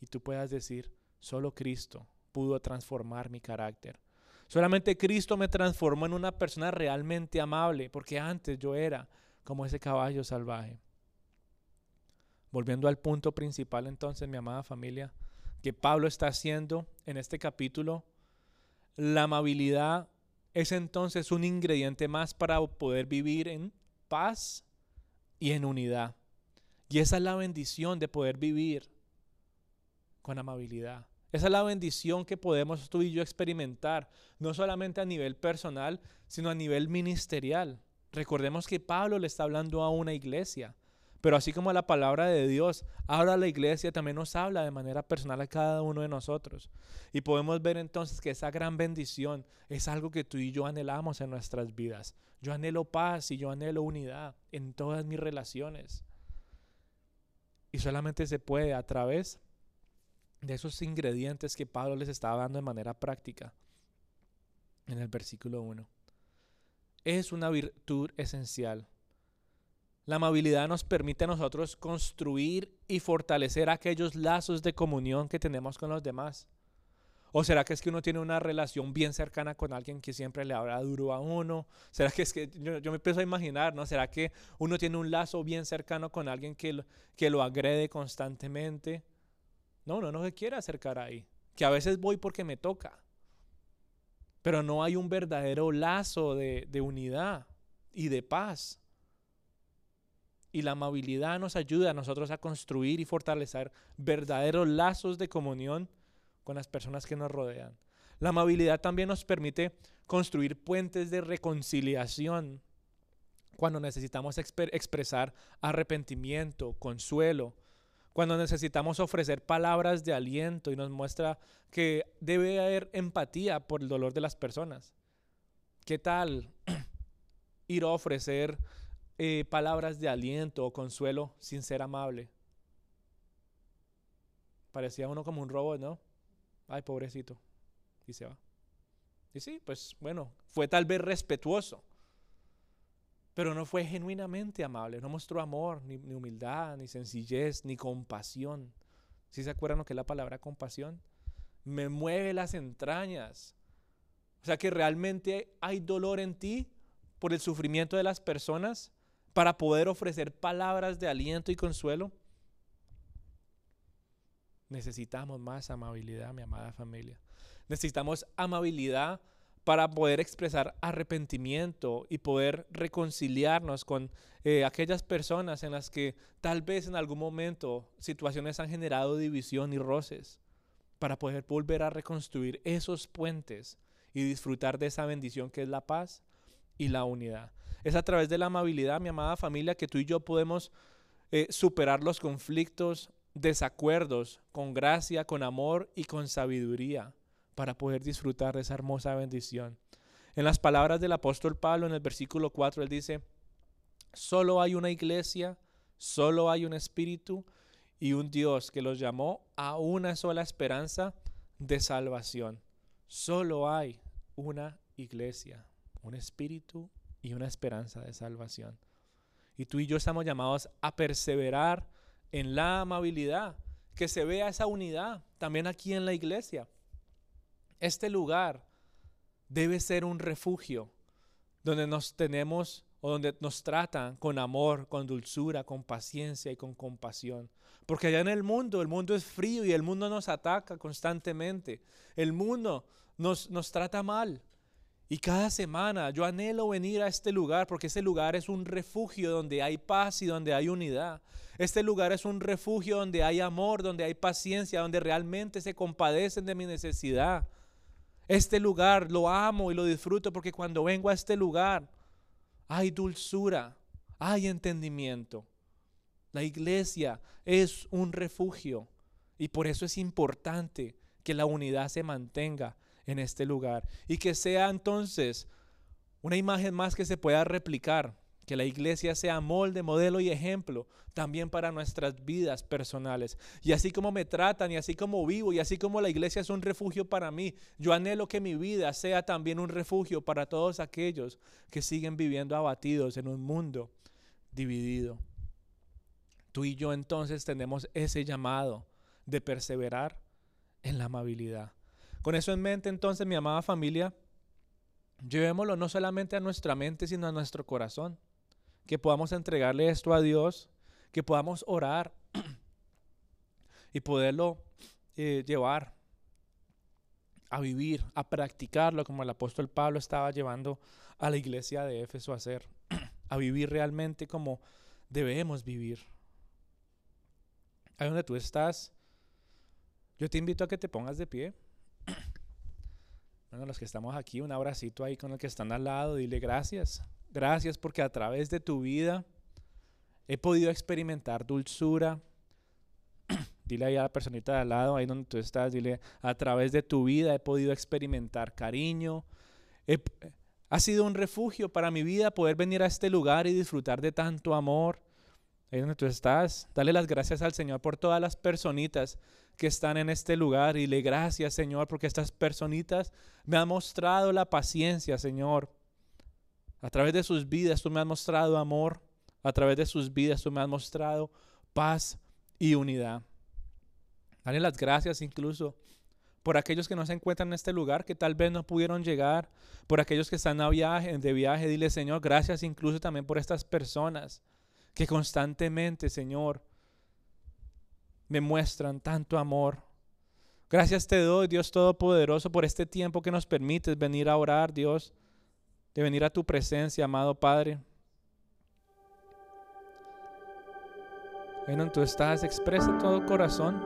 Y tú puedas decir, solo Cristo pudo transformar mi carácter. Solamente Cristo me transformó en una persona realmente amable, porque antes yo era como ese caballo salvaje. Volviendo al punto principal entonces, mi amada familia, que Pablo está haciendo en este capítulo, la amabilidad es entonces un ingrediente más para poder vivir en paz y en unidad. Y esa es la bendición de poder vivir con amabilidad. Esa es la bendición que podemos tú y yo experimentar, no solamente a nivel personal, sino a nivel ministerial. Recordemos que Pablo le está hablando a una iglesia, pero así como la palabra de Dios habla a la iglesia, también nos habla de manera personal a cada uno de nosotros. Y podemos ver entonces que esa gran bendición es algo que tú y yo anhelamos en nuestras vidas. Yo anhelo paz y yo anhelo unidad en todas mis relaciones. Y solamente se puede a través de esos ingredientes que Pablo les estaba dando de manera práctica en el versículo 1. Es una virtud esencial. La amabilidad nos permite a nosotros construir y fortalecer aquellos lazos de comunión que tenemos con los demás. ¿O será que es que uno tiene una relación bien cercana con alguien que siempre le habla duro a uno? ¿Será que es que yo, me empiezo a imaginar, ¿no? ¿Será que uno tiene un lazo bien cercano con alguien que, lo, que lo agrede constantemente? No, no se quiere acercar ahí. Que a veces voy porque me toca. Pero no hay un verdadero lazo de, de unidad y de paz. Y la amabilidad nos ayuda a nosotros a construir y fortalecer verdaderos lazos de comunión con las personas que nos rodean. La amabilidad también nos permite construir puentes de reconciliación cuando necesitamos expresar arrepentimiento, consuelo, cuando necesitamos ofrecer palabras de aliento y nos muestra que debe haber empatía por el dolor de las personas. ¿Qué tal ir a ofrecer eh, palabras de aliento o consuelo sin ser amable? Parecía uno como un robot, ¿no? Ay, pobrecito. Y se va. Y sí, pues bueno, fue tal vez respetuoso, pero no fue genuinamente amable, no mostró amor, ni, humildad, ni sencillez, ni compasión. ¿Sí se acuerdan lo que es la palabra compasión? Me mueve las entrañas. O sea que realmente hay dolor en ti por el sufrimiento de las personas para poder ofrecer palabras de aliento y consuelo. Necesitamos más amabilidad, mi amada familia. Necesitamos amabilidad para poder expresar arrepentimiento y poder reconciliarnos con eh, aquellas personas en las que tal vez en algún momento situaciones han generado división y roces, para poder volver a reconstruir esos puentes y disfrutar de esa bendición que es la paz y la unidad. Es a través de la amabilidad, mi amada familia, que tú y yo podemos eh, superar los conflictos, desacuerdos con gracia, con amor y con sabiduría para poder disfrutar de esa hermosa bendición. En las palabras del apóstol Pablo en el versículo 4, él dice, solo hay una iglesia, solo hay un espíritu y un Dios que los llamó a una sola esperanza de salvación. Solo hay una iglesia, un espíritu y una esperanza de salvación. Y tú y yo estamos llamados a perseverar en la amabilidad, que se vea esa unidad también aquí en la iglesia. Este lugar debe ser un refugio donde nos tenemos o donde nos tratan con amor, con dulzura, con paciencia y con compasión. Porque allá en el mundo, el mundo es frío y el mundo nos ataca constantemente. El mundo nos, nos trata mal. Y cada semana yo anhelo venir a este lugar porque ese lugar es un refugio donde hay paz y donde hay unidad. Este lugar es un refugio donde hay amor, donde hay paciencia, donde realmente se compadecen de mi necesidad. Este lugar lo amo y lo disfruto porque cuando vengo a este lugar hay dulzura, hay entendimiento. La iglesia es un refugio y por eso es importante que la unidad se mantenga en este lugar y que sea entonces una imagen más que se pueda replicar, que la iglesia sea molde, modelo y ejemplo también para nuestras vidas personales. Y así como me tratan y así como vivo y así como la iglesia es un refugio para mí, yo anhelo que mi vida sea también un refugio para todos aquellos que siguen viviendo abatidos en un mundo dividido. Tú y yo entonces tenemos ese llamado de perseverar en la amabilidad. Con eso en mente, entonces, mi amada familia, llevémoslo no solamente a nuestra mente, sino a nuestro corazón. Que podamos entregarle esto a Dios, que podamos orar y poderlo eh, llevar a vivir, a practicarlo como el apóstol Pablo estaba llevando a la iglesia de Éfeso a hacer, a vivir realmente como debemos vivir. Ahí donde tú estás, yo te invito a que te pongas de pie. Bueno, los que estamos aquí, un abracito ahí con el que están al lado, dile gracias. Gracias porque a través de tu vida he podido experimentar dulzura. dile ahí a la personita de al lado, ahí donde tú estás, dile, a través de tu vida he podido experimentar cariño. ha sido un refugio para mi vida poder venir a este lugar y disfrutar de tanto amor. Ahí donde tú estás, dale las gracias al Señor por todas las personitas que están en este lugar y le gracias, Señor, porque estas personitas me han mostrado la paciencia, Señor. A través de sus vidas tú me has mostrado amor, a través de sus vidas tú me has mostrado paz y unidad. Dale las gracias incluso por aquellos que no se encuentran en este lugar, que tal vez no pudieron llegar, por aquellos que están a viaje, de viaje, dile Señor, gracias incluso también por estas personas que constantemente, Señor, me muestran tanto amor. Gracias te doy, Dios Todopoderoso, por este tiempo que nos permites venir a orar, Dios, de venir a tu presencia, amado Padre. En tú estás, expresa todo corazón.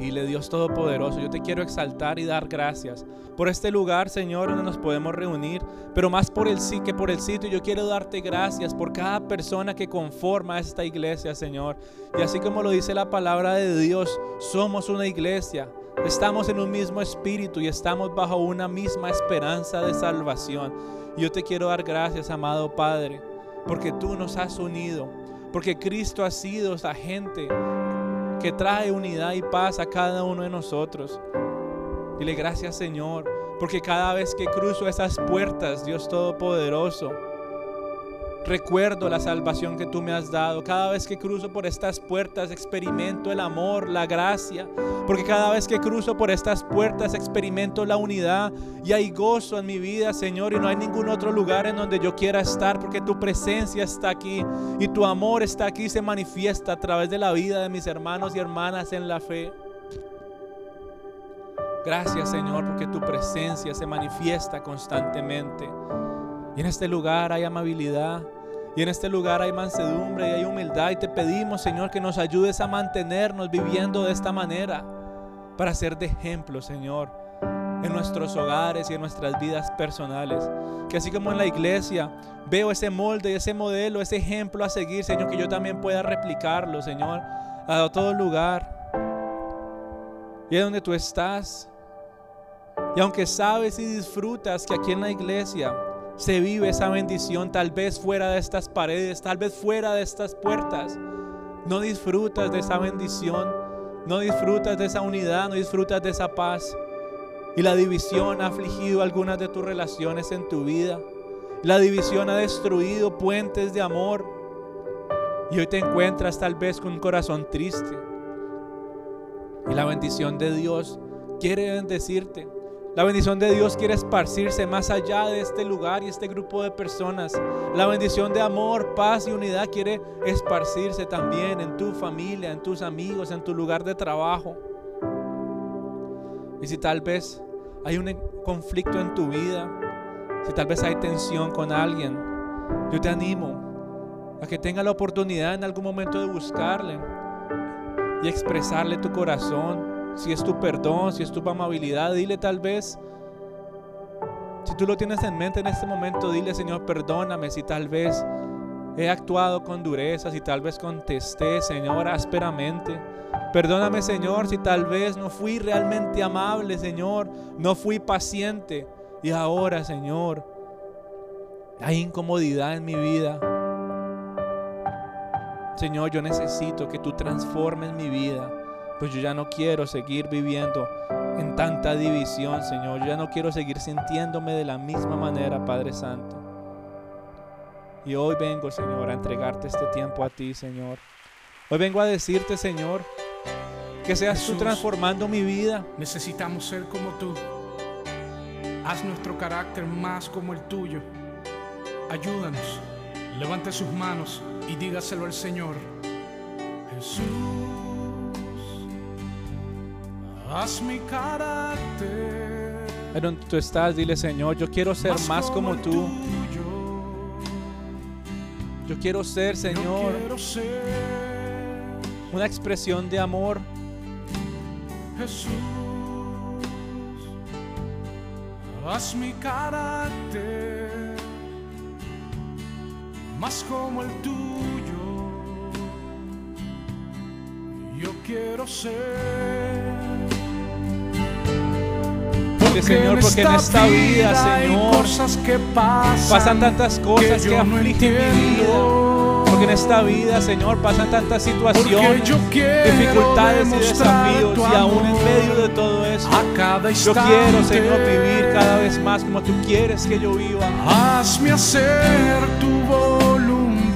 Y le Dios Todopoderoso, yo te quiero exaltar y dar gracias por este lugar, Señor, donde nos podemos reunir, pero más por el sí que por el sitio. Yo quiero darte gracias por cada persona que conforma esta iglesia, Señor. Y así como lo dice la palabra de Dios, somos una iglesia. Estamos en un mismo espíritu y estamos bajo una misma esperanza de salvación. Yo te quiero dar gracias, amado Padre, porque tú nos has unido, porque Cristo ha sido esa gente que trae unidad y paz a cada uno de nosotros. Dile gracias Señor, porque cada vez que cruzo esas puertas, Dios Todopoderoso, Recuerdo la salvación que tú me has dado. Cada vez que cruzo por estas puertas experimento el amor, la gracia. Porque cada vez que cruzo por estas puertas experimento la unidad y hay gozo en mi vida, Señor. Y no hay ningún otro lugar en donde yo quiera estar porque tu presencia está aquí y tu amor está aquí se manifiesta a través de la vida de mis hermanos y hermanas en la fe. Gracias, Señor, porque tu presencia se manifiesta constantemente. Y en este lugar hay amabilidad. Y en este lugar hay mansedumbre y hay humildad. Y te pedimos, Señor, que nos ayudes a mantenernos viviendo de esta manera. Para ser de ejemplo, Señor, en nuestros hogares y en nuestras vidas personales. Que así como en la iglesia veo ese molde, ese modelo, ese ejemplo a seguir, Señor, que yo también pueda replicarlo, Señor, a todo lugar. Y es donde tú estás. Y aunque sabes y disfrutas que aquí en la iglesia se vive esa bendición, tal vez fuera de estas paredes, tal vez fuera de estas puertas. No disfrutas de esa bendición, no disfrutas de esa unidad, no disfrutas de esa paz. Y la división ha afligido algunas de tus relaciones en tu vida. La división ha destruido puentes de amor. Y hoy te encuentras tal vez con un corazón triste. Y la bendición de Dios quiere bendecirte. La bendición de Dios quiere esparcirse más allá de este lugar y este grupo de personas. La bendición de amor, paz y unidad quiere esparcirse también en tu familia, en tus amigos, en tu lugar de trabajo. Y si tal vez hay un conflicto en tu vida, si tal vez hay tensión con alguien, yo te animo a que tenga la oportunidad en algún momento de buscarle y expresarle tu corazón, si es tu perdón, si es tu amabilidad, dile tal vez, si tú lo tienes en mente en este momento, dile Señor, perdóname si tal vez he actuado con dureza, si tal vez contesté, Señor, ásperamente. Perdóname, Señor, si tal vez no fui realmente amable, Señor, no fui paciente. Y ahora, Señor, hay incomodidad en mi vida. Señor, yo necesito que tú transformes mi vida pues yo ya no quiero seguir viviendo en tanta división, Señor. Yo ya no quiero seguir sintiéndome de la misma manera, Padre Santo. Y hoy vengo, Señor, a entregarte este tiempo a ti, Señor. Hoy vengo a decirte, Señor, que seas tú transformando mi vida. Necesitamos ser como tú. Haz nuestro carácter más como el tuyo. Ayúdanos. Levante sus manos y dígaselo al Señor. Jesús. Haz mi carácter. En donde tú estás, dile Señor, yo quiero ser más, como, tú. Yo quiero ser, Señor, una expresión de amor. Jesús, haz mi carácter más como el tuyo. Yo quiero ser Señor, porque en esta vida, Señor, pasan tantas cosas que, afligen mi vida. Porque en esta vida, Señor, pasan tantas situaciones, dificultades y desafíos. Y aún en medio de todo eso, yo quiero, Señor, vivir cada vez más como tú quieres que yo viva. Hazme hacer tu voluntad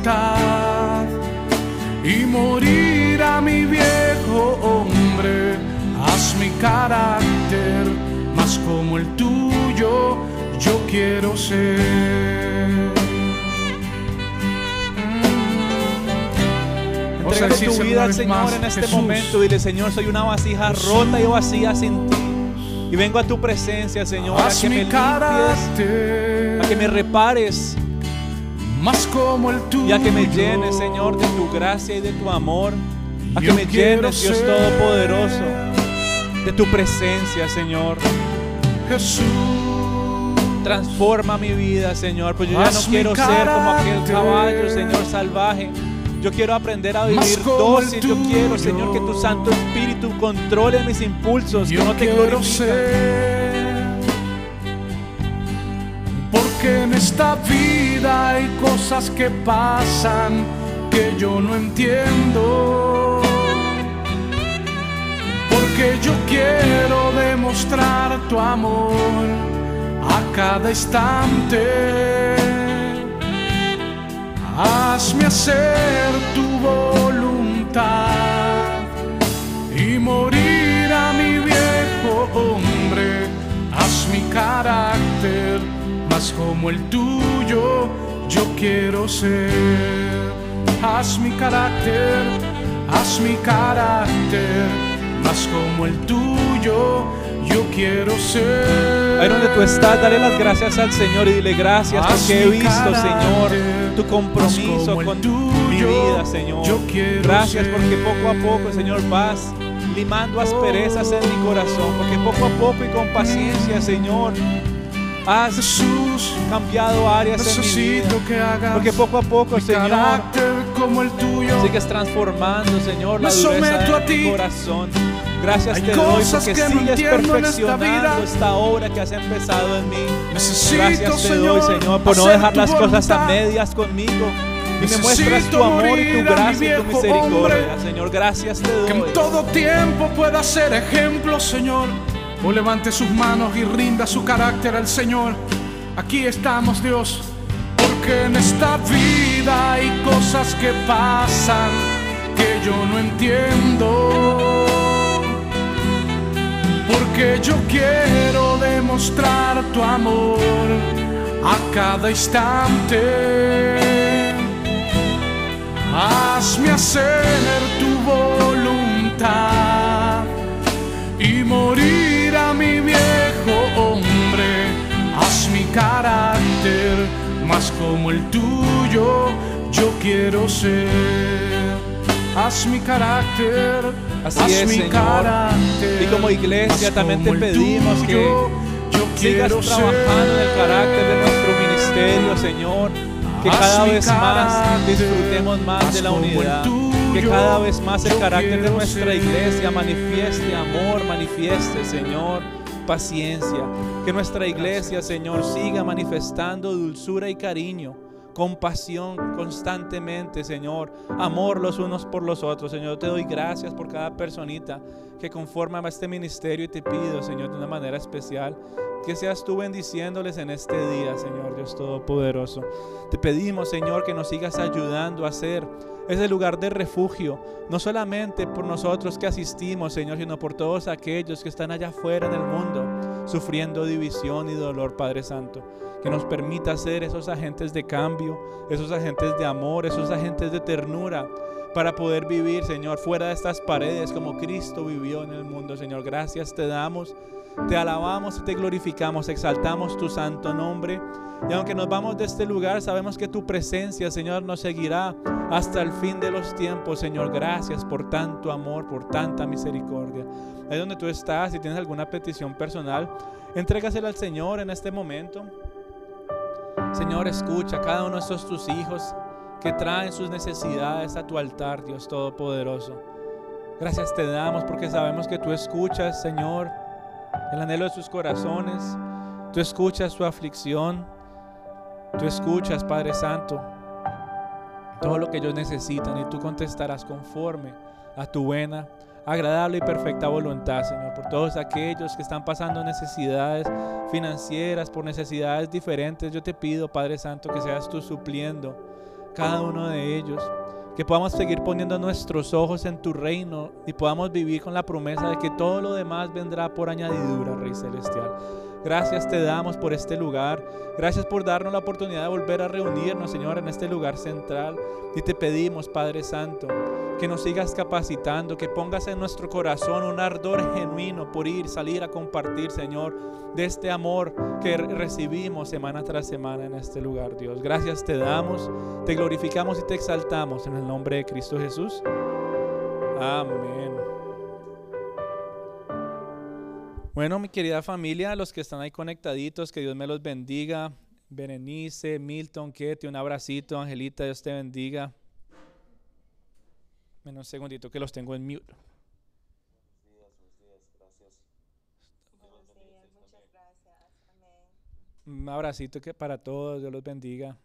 voluntad y morir a mi viejo hombre. Haz mi carácter más como el tuyo, yo quiero ser. A tu vida al Señor en este Jesús. momento. Dile, Señor, soy una vasija rota y vacía sin ti. Y vengo a tu presencia, Señor, a Haz que me limpies, a que me repares más como el tuyo. y a que me llenes, Señor, de tu gracia y de tu amor. A que me llenes, Dios Todopoderoso, de tu presencia, Señor. Jesús. Transforma mi vida, Señor. Pues yo ya no quiero ser como aquel caballo, Señor, salvaje. Yo quiero aprender a vivir dócil. Yo quiero, Señor, que tu. Santo Espíritu controle mis impulsos, que Yo no te quiero glorifican. ser. Porque en esta vida hay cosas que pasan que yo no entiendo. Porque yo quiero demostrar tu amor a cada instante. Hazme hacer tu voluntad y morir a mi viejo hombre. Haz mi carácter más como el tuyo, yo quiero ser. Haz mi carácter, haz mi carácter más como el tuyo, yo quiero ser. Ahí donde tú estás, dale las gracias al Señor y dile gracias porque he mi visto, Señor, tu compromiso con mi tuyo, vida, Señor. yo quiero Gracias porque poco a poco, Señor, vas limando asperezas en mi corazón. Porque poco a poco y con paciencia, Señor, has cambiado áreas en mi vida. necesito que hagas Porque poco a poco, mi Señor, como el tuyo. sigues transformando, Señor, la Me dureza a ti. mi corazón. Gracias Hay te doy porque que sigues esta perfeccionando vida. esta obra que has empezado en mí. Necesito, Gracias te Señor, doy, Señor, por no dejar las cosas a voluntad. medias conmigo. Y me muestras tu amor y tu gracia y tu misericordia, hombre. Señor. Gracias te Que doy. en todo tiempo pueda ser ejemplo, Señor. O levante sus manos y rinda su carácter al Señor. Aquí estamos, Dios. Porque en esta vida hay cosas que pasan que yo no entiendo. Porque yo quiero demostrar tu amor a cada instante. Hazme hacer tuyo, yo quiero ser. Haz mi carácter, Así haz es, mi Señor. carácter. Y como iglesia también te como pedimos que yo Sigas trabajando en el carácter de nuestro ministerio, Señor. Que Haz cada vez más disfrutemos más de la unidad. Que cada vez más el carácter de nuestra ser. iglesia manifieste amor, manifieste, Señor, paciencia. Que nuestra iglesia, Señor, siga manifestando dulzura y cariño, compasión constantemente, Señor. Amor los unos por los otros, Señor. Te doy gracias por cada personita que conforma este ministerio y te pido, Señor, de una manera especial. Que seas tú bendiciéndoles en este día, Señor Dios Todopoderoso. Te pedimos, Señor, que nos sigas ayudando a ser ese lugar de refugio, no solamente por nosotros que asistimos, Señor, sino por todos aquellos que están allá afuera en el mundo, sufriendo división y dolor, Padre Santo. Que nos permita ser esos agentes de cambio, esos agentes de amor, esos agentes de ternura, para poder vivir, Señor, fuera de estas paredes como Cristo vivió en el mundo, Señor. Gracias te damos. Te alabamos y te glorificamos, exaltamos tu santo nombre. Y aunque nos vamos de este lugar, sabemos que tu presencia, Señor, nos seguirá hasta el fin de los tiempos, Señor. Gracias por tanto amor, por tanta misericordia. Ahí donde tú estás, si tienes alguna petición personal, entrégasela al Señor en este momento. Señor, escucha a cada uno de estos tus hijos que traen sus necesidades a tu altar, Dios Todopoderoso. Gracias te damos porque sabemos que tú escuchas, Señor, el anhelo de sus corazones. Tú escuchas su aflicción. Tú escuchas, Padre Santo, todo lo que ellos necesitan y tú contestarás conforme a tu buena, agradable y perfecta voluntad, Señor, por todos aquellos que están pasando necesidades financieras, por necesidades diferentes. Yo te pido, Padre Santo, que seas tú supliendo cada uno de ellos. Que podamos seguir poniendo nuestros ojos en tu reino y podamos vivir con la promesa de que todo lo demás vendrá por añadidura, Rey Celestial. Gracias te damos por este lugar. Gracias por darnos la oportunidad de volver a reunirnos, Señor, en este lugar central. Y te pedimos, Padre Santo, que nos sigas capacitando, que pongas en nuestro corazón un ardor genuino por ir, salir a compartir, Señor, de este amor que recibimos semana tras semana en este lugar, Dios. Gracias te damos, te glorificamos y te exaltamos en el nombre de Cristo Jesús. Amén. Bueno, mi querida familia, los que están ahí conectaditos, que Dios me los bendiga. Berenice, Milton, Ketty, un abracito, Angelita, Dios te bendiga. Menos un segundito que los tengo en mute. Un abracito que para todos, Dios los bendiga.